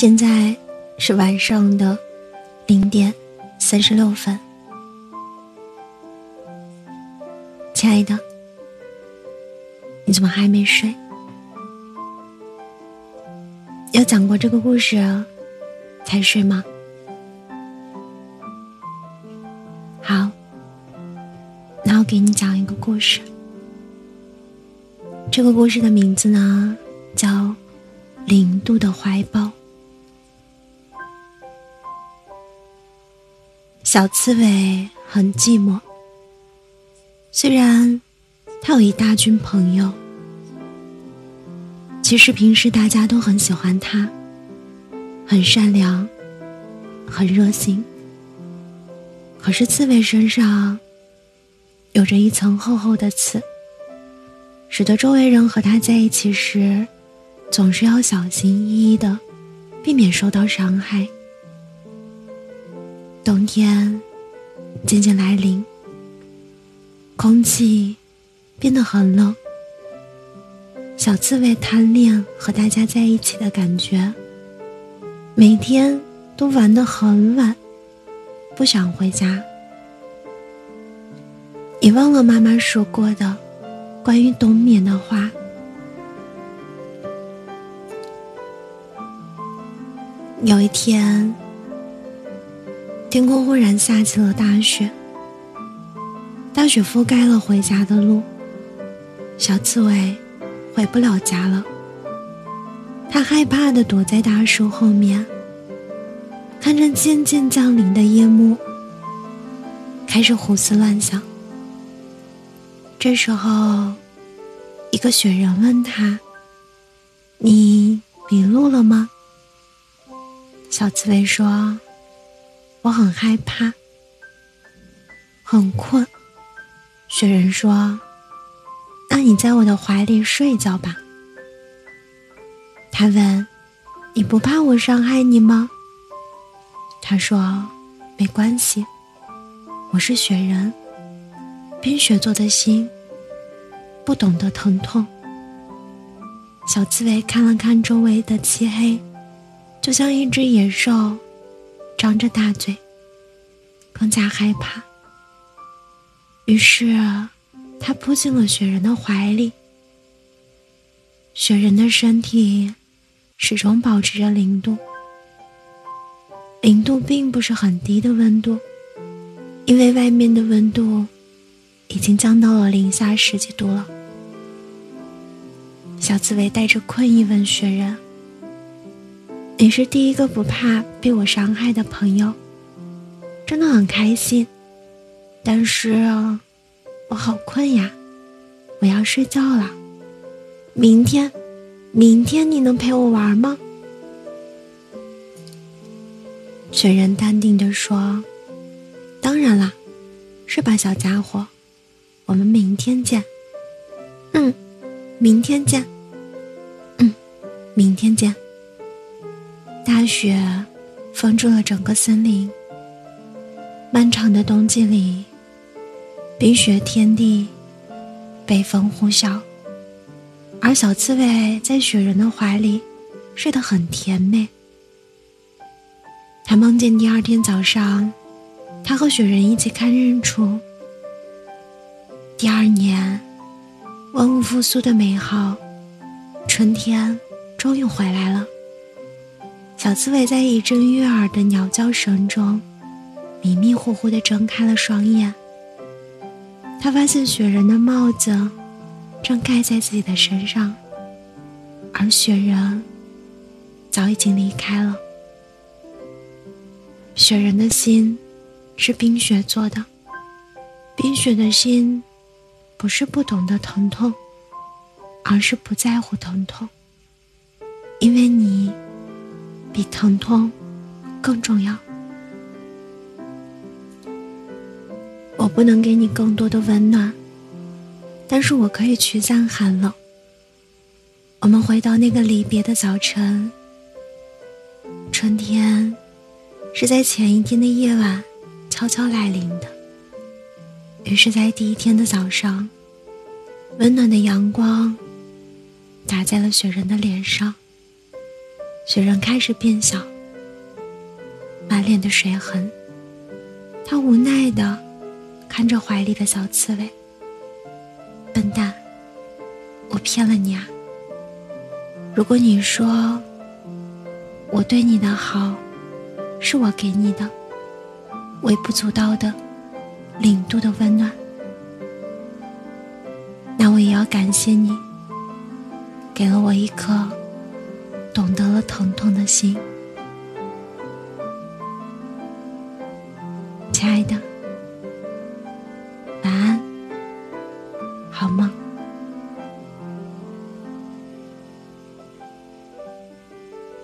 现在是晚上的零点三十六分，亲爱的，你怎么还没睡？要讲过这个故事才睡吗？好，那我给你讲一个故事。这个故事的名字呢，叫《零度的怀抱》。小刺猬很寂寞，虽然他有一大群朋友，其实平时大家都很喜欢他，很善良，很热心。可是刺猬身上有着一层厚厚的刺，使得周围人和他在一起时，总是要小心翼翼的，避免受到伤害。冬天渐渐来临，空气变得很冷。小刺猬贪恋和大家在一起的感觉，每天都玩得很晚，不想回家。也忘了妈妈说过的关于冬眠的话。有一天。天空忽然下起了大雪，大雪覆盖了回家的路，小刺猬回不了家了。它害怕的躲在大树后面，看着渐渐降临的夜幕，开始胡思乱想。这时候，一个雪人问他：“你迷路了吗？”小刺猬说。我很害怕，很困。雪人说：“那你在我的怀里睡一觉吧。”他问：“你不怕我伤害你吗？”他说：“没关系，我是雪人，冰雪做的心，不懂得疼痛。”小刺猬看了看周围的漆黑，就像一只野兽。张着大嘴，更加害怕。于是，他扑进了雪人的怀里。雪人的身体始终保持着零度，零度并不是很低的温度，因为外面的温度已经降到了零下十几度了。小刺猬带着困意问雪人。你是第一个不怕被我伤害的朋友，真的很开心。但是，我好困呀，我要睡觉了。明天，明天你能陪我玩吗？雪人淡定地说：“当然啦，是吧，小家伙？我们明天见。嗯，明天见。嗯，明天见。”大雪封住了整个森林。漫长的冬季里，冰雪天地，北风呼啸，而小刺猬在雪人的怀里睡得很甜美。他梦见第二天早上，他和雪人一起看日出。第二年，万物复苏的美好，春天终于回来了。小刺猬在一阵悦耳的鸟叫声中，迷迷糊糊地睁开了双眼。他发现雪人的帽子正盖在自己的身上，而雪人早已经离开了。雪人的心是冰雪做的，冰雪的心不是不懂得疼痛，而是不在乎疼痛，因为你。比疼痛更重要。我不能给你更多的温暖，但是我可以驱散寒冷。我们回到那个离别的早晨。春天是在前一天的夜晚悄悄来临的。于是，在第一天的早上，温暖的阳光打在了雪人的脸上。雪人开始变小，满脸的水痕。他无奈的看着怀里的小刺猬，笨蛋，我骗了你啊！如果你说我对你的好是我给你的微不足道的零度的温暖，那我也要感谢你，给了我一颗懂得了疼痛的心，亲爱的。